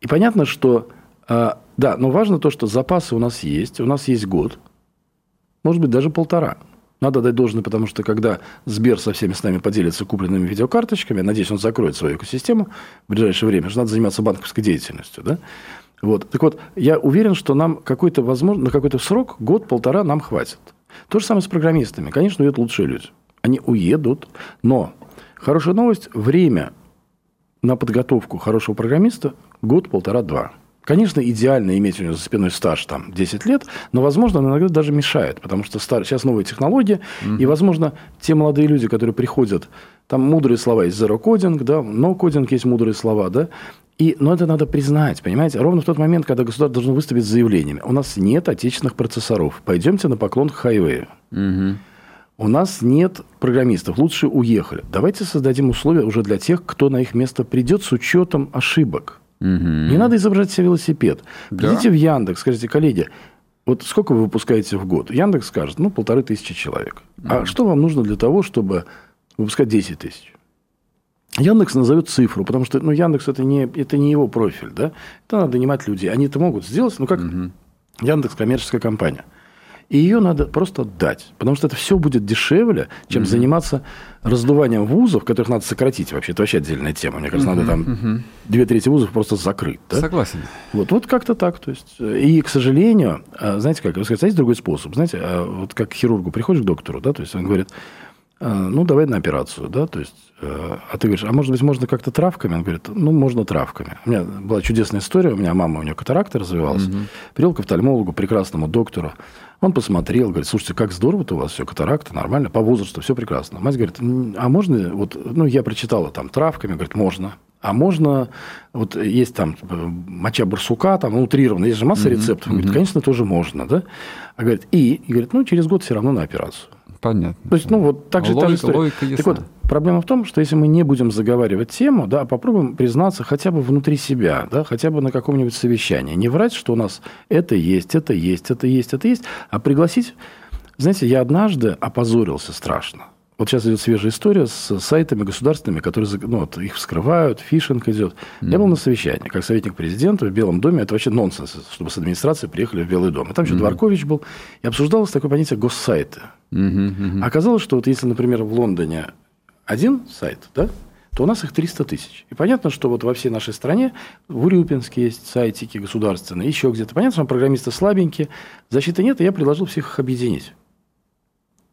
B: И понятно, что, э, да, но важно то, что запасы у нас есть, у нас есть год, может быть, даже полтора. Надо дать должное, потому что когда Сбер со всеми с нами поделится купленными видеокарточками, надеюсь, он закроет свою экосистему в ближайшее время, что надо заниматься банковской деятельностью, да? Вот. Так вот, я уверен, что нам какой-то, возможно, на какой-то срок, год-полтора нам хватит. То же самое с программистами. Конечно, уедут лучшие люди. Они уедут, но хорошая новость, время на подготовку хорошего программиста год, полтора, два. Конечно, идеально иметь у него за спиной стаж там 10 лет, но, возможно, он иногда даже мешает, потому что стар... сейчас новые технологии, mm-hmm. и, возможно, те молодые люди, которые приходят, там мудрые слова есть zero кодинг, да, но кодинг есть мудрые слова, да, и, но это надо признать, понимаете? Ровно в тот момент, когда государство должно выступить с заявлениями. У нас нет отечественных процессоров. Пойдемте на поклон к хайвею. Угу. У нас нет программистов. Лучше уехали. Давайте создадим условия уже для тех, кто на их место придет с учетом ошибок. Угу. Не надо изображать себе велосипед. Да? Придите в Яндекс, скажите, коллеги, вот сколько вы выпускаете в год? Яндекс скажет, ну, полторы тысячи человек. Угу. А что вам нужно для того, чтобы выпускать 10 тысяч? Яндекс назовет цифру, потому что ну, Яндекс это не, это не его профиль, да? Это надо нанимать людей. Они это могут сделать, ну как угу. Яндекс коммерческая компания. И ее надо просто дать, потому что это все будет дешевле, чем угу. заниматься раздуванием вузов, которых надо сократить. Вообще, это вообще отдельная тема. Мне кажется, угу. надо там угу. две трети вузов просто закрыть. Да?
A: Согласен.
B: Вот, вот как-то так. То есть, и, к сожалению, а, знаете как, вы сказать, есть другой способ. Знаете, а, вот как к хирургу приходишь к доктору, да, то есть он говорит, «А, ну, давай на операцию, да, то есть Э, а ты говоришь, а может быть, можно как-то травками? Он говорит, ну, можно травками. У меня была чудесная история. У меня мама, у нее катаракта развивалась. Угу. Привел к офтальмологу, прекрасному доктору. Он посмотрел, говорит, слушайте, как здорово-то у вас все, катаракта, нормально, по возрасту, все прекрасно. Мать говорит, а можно, вот, ну, я прочитала там травками, говорит, можно. А можно, вот есть там э, моча барсука, там утрированно, есть же масса mm рецептов. Он говорит, конечно, тоже можно, да? А говорит, и, и говорит, ну, через год все равно на операцию.
A: Понятно.
B: То есть, ну, вот так же... Логика, та логика ясна. Так вот, проблема в том, что если мы не будем заговаривать тему, да, попробуем признаться хотя бы внутри себя, да, хотя бы на каком-нибудь совещании. Не врать, что у нас это есть, это есть, это есть, это есть, а пригласить... Знаете, я однажды опозорился страшно. Вот сейчас идет свежая история с сайтами государственными, которые ну, вот, их вскрывают, фишинг идет. Mm-hmm. Я был на совещании, как советник президента в Белом доме. Это вообще нонсенс, чтобы с администрации приехали в Белый дом. И там еще mm-hmm. Дворкович был. И обсуждалось такое понятие госсайты. Mm-hmm. Mm-hmm. Оказалось, что вот если, например, в Лондоне один сайт, да, то у нас их 300 тысяч. И понятно, что вот во всей нашей стране, в Урюпинске есть сайтики государственные, еще где-то. Понятно, что программисты слабенькие, защиты нет, и я предложил всех их объединить.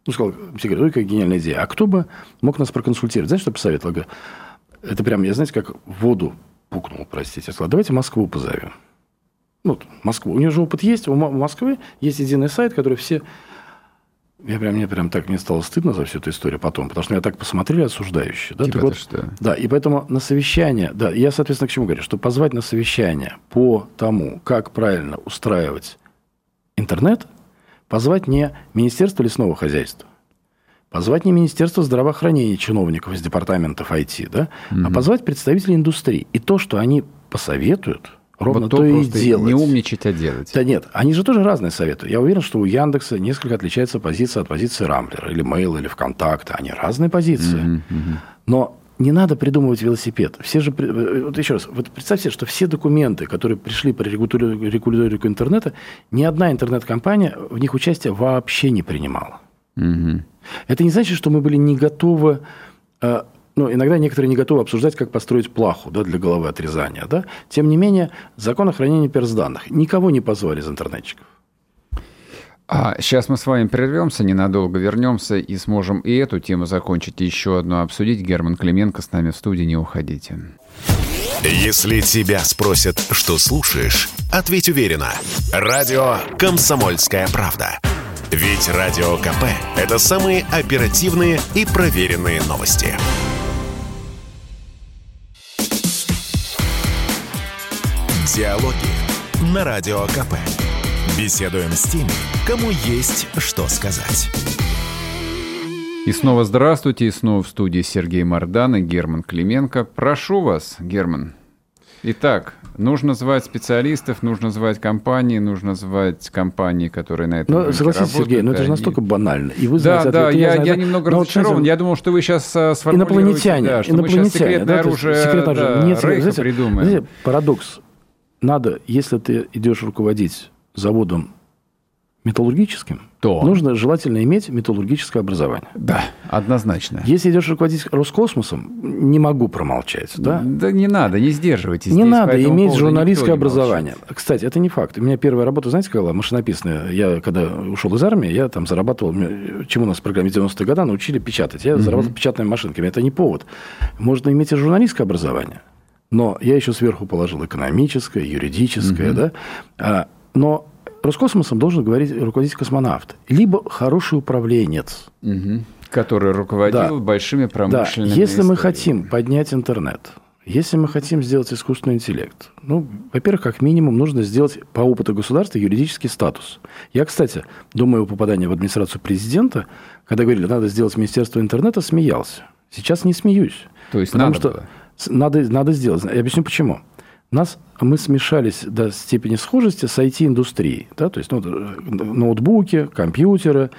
B: Ну, сказал, все говорят, ой, какая гениальная идея. А кто бы мог нас проконсультировать? Знаете, что посоветовал? Говорю, это прям, я, знаете, как в воду пукнул, простите. Я сказал, давайте Москву позовем. Ну, Москву. У нее же опыт есть. У Москвы есть единый сайт, который все... Я прям, мне прям так, мне стало стыдно за всю эту историю потом, потому что меня так посмотрели осуждающие. Да,
A: типа
B: вот,
A: что?
B: да, и поэтому на совещание, да, я, соответственно, к чему говорю, что позвать на совещание по тому, как правильно устраивать интернет – позвать не Министерство лесного хозяйства, позвать не Министерство здравоохранения чиновников из департаментов IT, да, угу. а позвать представителей индустрии. И то, что они посоветуют, ровно вот то, то и делать.
A: Не умничать, а делать.
B: Да нет, они же тоже разные советы. Я уверен, что у Яндекса несколько отличается позиция от позиции Рамблера, или Mail, или ВКонтакта. Они разные позиции. Угу, угу. Но не надо придумывать велосипед. Все же, э, вот еще раз, вот представьте, что все документы, которые пришли по регуляторику интернета, ни одна интернет-компания в них участие вообще не принимала. Угу. Это не значит, что мы были не готовы э, ну, иногда некоторые не готовы обсуждать, как построить плаху да, для головы отрезания. Да? Тем не менее, закон о хранении персданных. Никого не позвали из интернетчиков.
A: А сейчас мы с вами прервемся, ненадолго вернемся и сможем и эту тему закончить, и еще одну обсудить. Герман Клименко с нами в студии, не уходите.
C: Если тебя спросят, что слушаешь, ответь уверенно. Радио «Комсомольская правда». Ведь Радио КП – это самые оперативные и проверенные новости. Диалоги на Радио КП. Беседуем с теми, кому есть что сказать.
A: И снова здравствуйте, и снова в студии Сергей Мордан и Герман Клименко. Прошу вас, Герман. Итак, нужно звать специалистов, нужно звать компании, нужно звать компании, которые на этом
B: Ну, согласитесь, Сергей, но это же настолько банально.
A: И вы знаете, да, да, я, я, я немного но разочарован. Вот, я думал, что вы сейчас
B: а, сформулируете... Инопланетяне.
A: Да, что инопланетяне, мы сейчас секретное да, оружие, секретное оружие. Да, Нет, Рейха знаете, придумаем. Знаете,
B: парадокс. Надо, если ты идешь руководить заводом металлургическим, то нужно желательно иметь металлургическое образование.
A: Да, однозначно.
B: Если идешь руководить Роскосмосом, не могу промолчать. Да,
A: да не надо, не сдерживайтесь.
B: Не здесь, надо иметь журналистское образование. Молчит. Кстати, это не факт. У меня первая работа, знаете, какая была? Машинописная. Я, когда ушел из армии, я там зарабатывал, чему нас в программе 90-е годы научили печатать. Я угу. зарабатывал печатными машинками. Это не повод. Можно иметь и журналистское образование. Но я еще сверху положил экономическое, юридическое, угу. да. А, но Роскосмосом должен говорить руководитель космонавт, либо хороший управленец.
A: Угу. Который руководил да. большими промышленными
B: Да. Если историями. мы хотим поднять интернет, если мы хотим сделать искусственный интеллект, ну, во-первых, как минимум нужно сделать по опыту государства юридический статус. Я, кстати, думаю, попадание в администрацию президента, когда говорили, надо сделать Министерство интернета, смеялся. Сейчас не смеюсь.
A: То есть потому надо что
B: было. надо, надо сделать. Я объясню почему нас, мы смешались до степени схожести с IT-индустрией. Да? То есть ну, ноутбуки, компьютеры,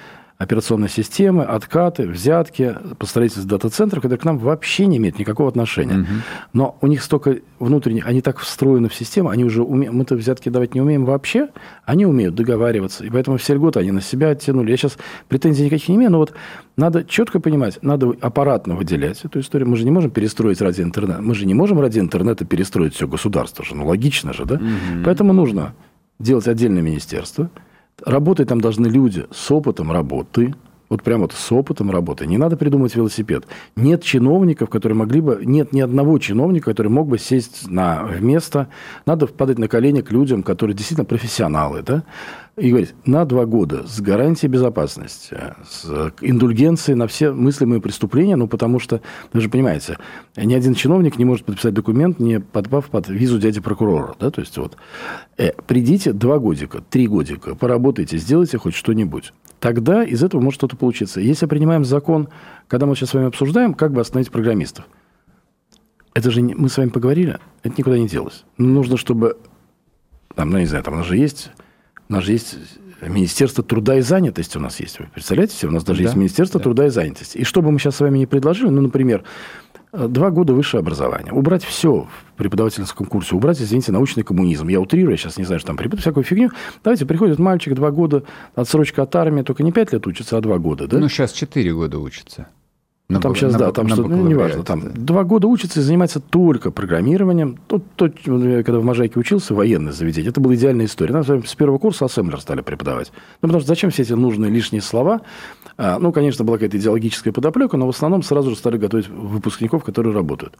B: операционные системы, откаты, взятки по строительству дата-центров, которые к нам вообще не имеют никакого отношения. Угу. Но у них столько внутренних, они так встроены в систему, они уже умеют, мы-то взятки давать не умеем вообще, они умеют договариваться. И поэтому все льготы они на себя оттянули. Я сейчас претензий никаких не имею, но вот надо четко понимать, надо аппаратно выделять эту историю. Мы же не можем перестроить ради интернета. Мы же не можем ради интернета перестроить все государство же. Ну, логично же, да? Угу. Поэтому нужно делать отдельное министерство – Работать там должны люди с опытом работы, вот прямо вот с опытом работы. Не надо придумывать велосипед. Нет чиновников, которые могли бы... Нет ни одного чиновника, который мог бы сесть на место. Надо впадать на колени к людям, которые действительно профессионалы. Да? и говорить, на два года с гарантией безопасности, с индульгенцией на все мыслимые преступления, ну, потому что, вы же понимаете, ни один чиновник не может подписать документ, не подпав под визу дяди прокурора, да, то есть вот, э, придите два годика, три годика, поработайте, сделайте хоть что-нибудь. Тогда из этого может что-то получиться. Если принимаем закон, когда мы сейчас с вами обсуждаем, как бы остановить программистов, это же не, мы с вами поговорили, это никуда не делось. Нужно, чтобы там, ну, не знаю, там у нас же есть у нас же есть Министерство труда и занятости у нас есть. Вы представляете себе? У нас даже да, есть Министерство да. труда и занятости. И что бы мы сейчас с вами не предложили, ну, например, два года высшее образование. Убрать все в преподавательском курсе. Убрать, извините, научный коммунизм. Я утрирую, я сейчас не знаю, что там преподают, всякую фигню. Давайте, приходит мальчик, два года, отсрочка от армии, только не пять лет учится, а два года, да?
A: Ну, сейчас четыре года учится.
B: Ну, там сейчас, на, да, там что, ну, неважно, там да. два года учится и занимается только программированием. Тут, тут, когда в Можайке учился, военное заведение, это была идеальная история. Нам с первого курса ассемблер стали преподавать. Ну, потому что зачем все эти нужные лишние слова? А, ну, конечно, была какая-то идеологическая подоплека, но в основном сразу же стали готовить выпускников, которые работают.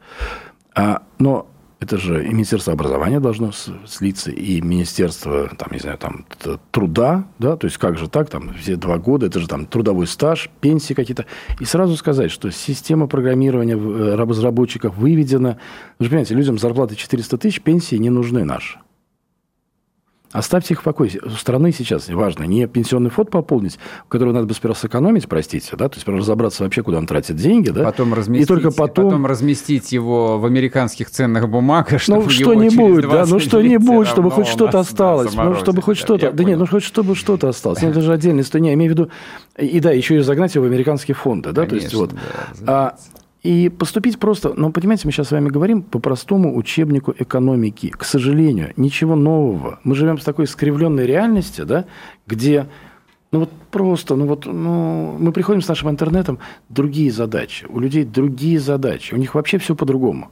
B: А, но это же и Министерство образования должно слиться, и Министерство, там, не знаю, там, труда, да, то есть как же так, там, все два года, это же там трудовой стаж, пенсии какие-то. И сразу сказать, что система программирования э, разработчиков выведена. Вы же понимаете, людям зарплаты 400 тысяч, пенсии не нужны наши. Оставьте их в покое. У страны сейчас важно не пенсионный фонд пополнить, в который надо бы сперва сэкономить, простите, да, то есть разобраться вообще, куда он тратит деньги, да,
A: потом разместить, и только потом... потом разместить его в американских ценных бумагах,
B: чтобы ну, что-нибудь, да, ну что-нибудь, чтобы хоть что-то осталось, ну, чтобы хоть что-то, да нет, ну хоть чтобы что-то осталось, это же отдельная история, я имею в виду, и да, еще и загнать его в американские фонды, да, Конечно, то есть вот, да, и поступить просто, ну, понимаете, мы сейчас с вами говорим по простому учебнику экономики. К сожалению, ничего нового. Мы живем в такой искривленной реальности, да, где, ну, вот просто, ну, вот, ну, мы приходим с нашим интернетом, другие задачи. У людей другие задачи. У них вообще все по-другому.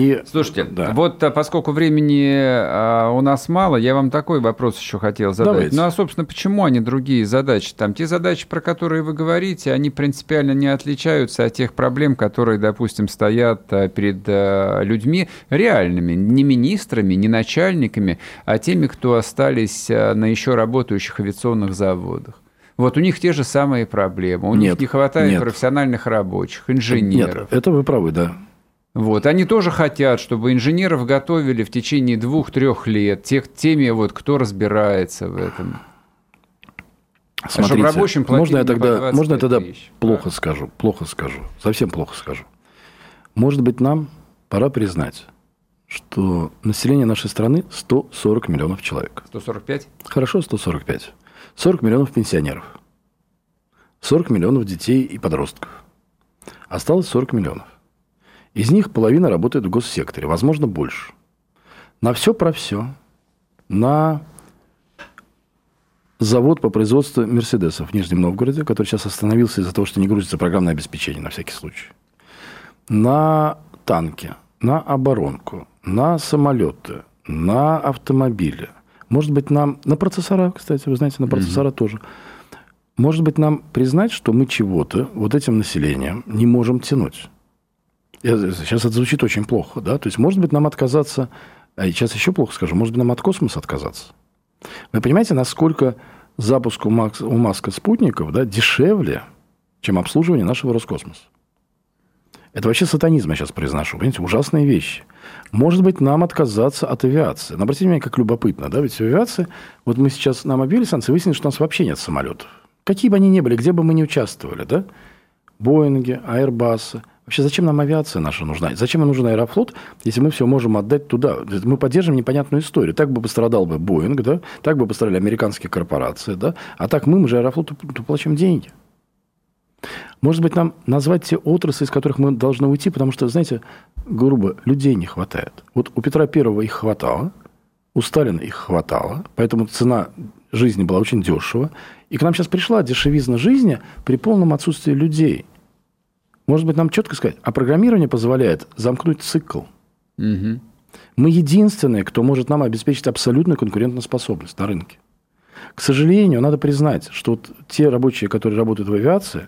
A: И, Слушайте, да. вот а, поскольку времени а, у нас мало, я вам такой вопрос еще хотел задать. Давайте. Ну а, собственно, почему они другие задачи? Там те задачи, про которые вы говорите, они принципиально не отличаются от тех проблем, которые, допустим, стоят а, перед а, людьми реальными, не министрами, не начальниками, а теми, кто остались а, на еще работающих авиационных заводах. Вот у них те же самые проблемы. У нет, них не хватает нет. профессиональных рабочих, инженеров.
B: Нет, это вы правы, да.
A: Вот. Они тоже хотят, чтобы инженеров готовили в течение двух-трех лет, тех, теми, вот, кто разбирается в этом.
B: Смотрите, рабочим можно я тогда, можно я тогда тысяч, плохо да? скажу, плохо скажу, совсем плохо скажу. Может быть, нам пора признать, что население нашей страны 140 миллионов человек.
A: 145?
B: Хорошо, 145. 40 миллионов пенсионеров. 40 миллионов детей и подростков. Осталось 40 миллионов. Из них половина работает в госсекторе, возможно, больше. На все про все. На завод по производству Мерседесов в Нижнем Новгороде, который сейчас остановился из-за того, что не грузится программное обеспечение, на всякий случай. На танки, на оборонку, на самолеты, на автомобили. Может быть, нам... На процессора, кстати, вы знаете, на процессора mm-hmm. тоже. Может быть, нам признать, что мы чего-то вот этим населением не можем тянуть. Сейчас это звучит очень плохо, да? То есть, может быть, нам отказаться, а сейчас еще плохо скажу, может быть, нам от космоса отказаться. Вы понимаете, насколько запуск у, Макс, у Маска спутников да, дешевле, чем обслуживание нашего Роскосмоса? Это вообще сатанизм я сейчас произношу. Понимаете, ужасные вещи. Может быть, нам отказаться от авиации. Но обратите внимание, как любопытно, да? Ведь в авиации, вот мы сейчас на мобиле станции выяснили, что у нас вообще нет самолетов. Какие бы они ни были, где бы мы ни участвовали, да? Боинги, Аэрбасы, Вообще, зачем нам авиация наша нужна? Зачем нам нужен аэрофлот, если мы все можем отдать туда? Мы поддержим непонятную историю. Так бы пострадал бы Боинг, да? так бы пострадали американские корпорации, да? а так мы, мы же аэрофлоту получим деньги. Может быть, нам назвать те отрасли, из которых мы должны уйти, потому что, знаете, грубо, людей не хватает. Вот у Петра Первого их хватало, у Сталина их хватало, поэтому цена жизни была очень дешева. И к нам сейчас пришла дешевизна жизни при полном отсутствии людей. Может быть, нам четко сказать, а программирование позволяет замкнуть цикл. Угу. Мы единственные, кто может нам обеспечить абсолютную конкурентоспособность на рынке. К сожалению, надо признать, что вот те рабочие, которые работают в авиации,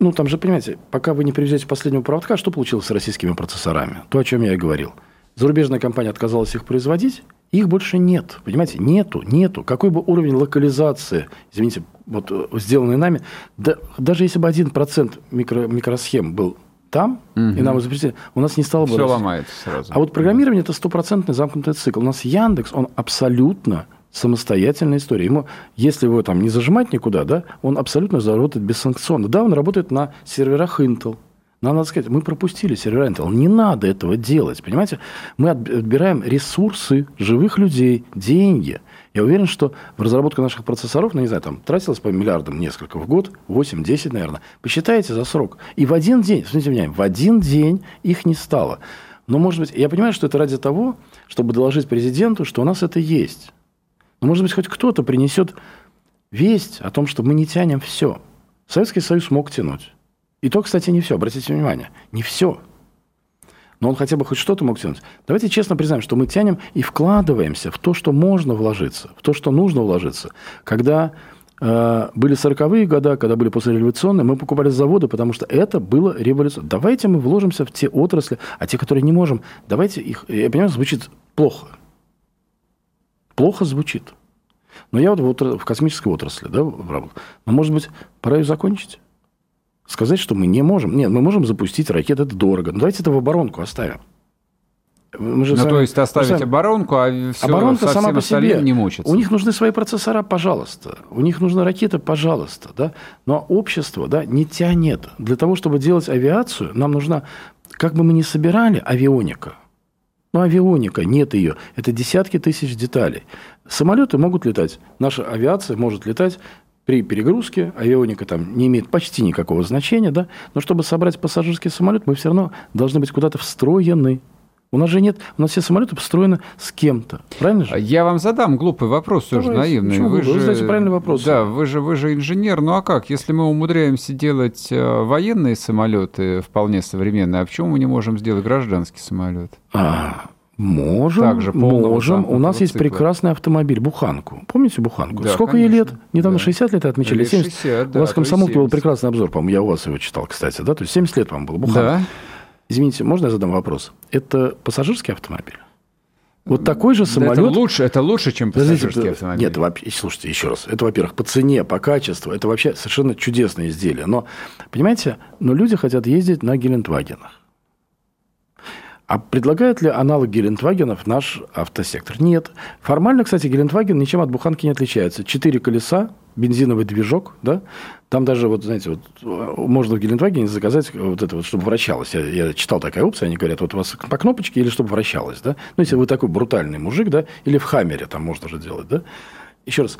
B: ну, там же, понимаете, пока вы не привезете последнего проводка, что получилось с российскими процессорами? То, о чем я и говорил. Зарубежная компания отказалась их производить, их больше нет. Понимаете, нету, нету. Какой бы уровень локализации, извините, вот э, сделанный нами, да, даже если бы один процент микро, микросхем был там, угу. и нам запретили, у нас не стало бы...
A: Все ломается сразу.
B: А вот программирование – это стопроцентный замкнутый цикл. У нас Яндекс, он абсолютно самостоятельная история. Ему, если его там не зажимать никуда, да, он абсолютно заработает бессанкционно. Да, он работает на серверах Intel, нам надо сказать, мы пропустили сервер. Не надо этого делать, понимаете? Мы отбираем ресурсы живых людей, деньги. Я уверен, что в разработку наших процессоров, ну, не знаю, там тратилось по миллиардам несколько в год, 8-10, наверное. Посчитайте за срок. И в один день, смотрите меня, в один день их не стало. Но, может быть, я понимаю, что это ради того, чтобы доложить президенту, что у нас это есть. Но, может быть, хоть кто-то принесет весть о том, что мы не тянем все. Советский Союз мог тянуть. И то, кстати, не все. Обратите внимание, не все. Но он хотя бы хоть что-то мог тянуть. Давайте честно признаем, что мы тянем и вкладываемся в то, что можно вложиться, в то, что нужно вложиться. Когда э, были 40-е годы, когда были послереволюционные, мы покупали заводы, потому что это было революционно. Давайте мы вложимся в те отрасли, а те, которые не можем, давайте их... Я понимаю, звучит плохо. Плохо звучит. Но я вот в, в космической отрасли, да, работаю. Но, может быть, пора ее закончить? Сказать, что мы не можем. Нет, мы можем запустить ракеты, это дорого. Но давайте это в оборонку оставим.
A: Мы же ну, сами, то есть оставить сами... оборонку, а все Оборонка сама по себе. не мучится.
B: У них нужны свои процессора, пожалуйста. У них нужны ракеты, пожалуйста. Да? Но общество да, не тянет. Для того, чтобы делать авиацию, нам нужна, как бы мы ни собирали, авионика. Но авионика, нет ее. Это десятки тысяч деталей. Самолеты могут летать. Наша авиация может летать при перегрузке авионика там не имеет почти никакого значения, да, но чтобы собрать пассажирский самолет, мы все равно должны быть куда-то встроены. У нас же нет, у нас все самолеты построены с кем-то, правильно же?
A: Я вам задам глупый вопрос, тоже Давайте, наивный.
B: Вы, же, вы задаете правильный вопрос.
A: Да, вы же, вы же инженер. Ну а как, если мы умудряемся делать э, военные самолеты вполне современные, а почему мы не можем сделать гражданский самолет?
B: А, Можем, Также можем. У нас есть прекрасный автомобиль, Буханку. Помните Буханку? Да, Сколько конечно. ей лет? Недавно да. 60 лет отмечали. 70. 60, да, у вас комсомолке был прекрасный обзор, по-моему, я у вас его читал, кстати, да? То есть 70 лет, по-моему, было Буханка. Да. Извините, можно я задам вопрос? Это пассажирский автомобиль? Вот такой же самолет...
A: Это лучше, это лучше, чем пассажирский Подождите, автомобиль.
B: Нет, вообще, слушайте, еще раз. Это, во-первых, по цене, по качеству. Это вообще совершенно чудесное изделие. Но, понимаете, но люди хотят ездить на Гелендвагенах. А предлагает ли аналог Гелендвагенов наш автосектор? Нет. Формально, кстати, Гелендваген ничем от буханки не отличается. Четыре колеса, бензиновый движок, да? Там даже, вот, знаете, вот, можно в Гелендвагене заказать вот это вот, чтобы вращалось. Я, я читал такая опция, они говорят, вот у вас по кнопочке или чтобы вращалось, да? Ну, если вы такой брутальный мужик, да, или в Хаммере там можно же делать, да? Еще раз,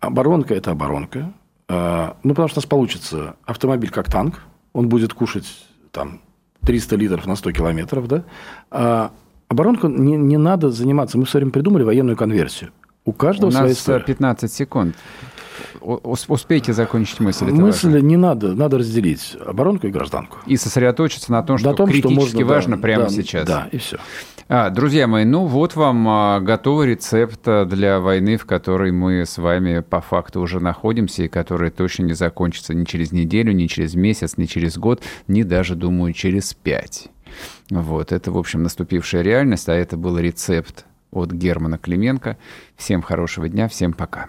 B: оборонка – это оборонка. А, ну, потому что у нас получится автомобиль как танк, он будет кушать там 300 литров на 100 километров, да, а оборонку не, не надо заниматься. Мы все время придумали военную конверсию. У каждого У
A: нас своя 15 секунд. Успейте закончить мысль.
B: Мысль важно. не надо, надо разделить оборонку и гражданку.
A: И сосредоточиться на том, что на том, критически что можно, важно да, прямо
B: да,
A: сейчас.
B: Да, и все.
A: А, друзья мои, ну вот вам а, готовый рецепт а, для войны, в которой мы с вами по факту уже находимся и которая точно не закончится ни через неделю, ни через месяц, ни через год, ни даже, думаю, через пять. Вот, это, в общем, наступившая реальность, а это был рецепт от Германа Клименко. Всем хорошего дня, всем пока.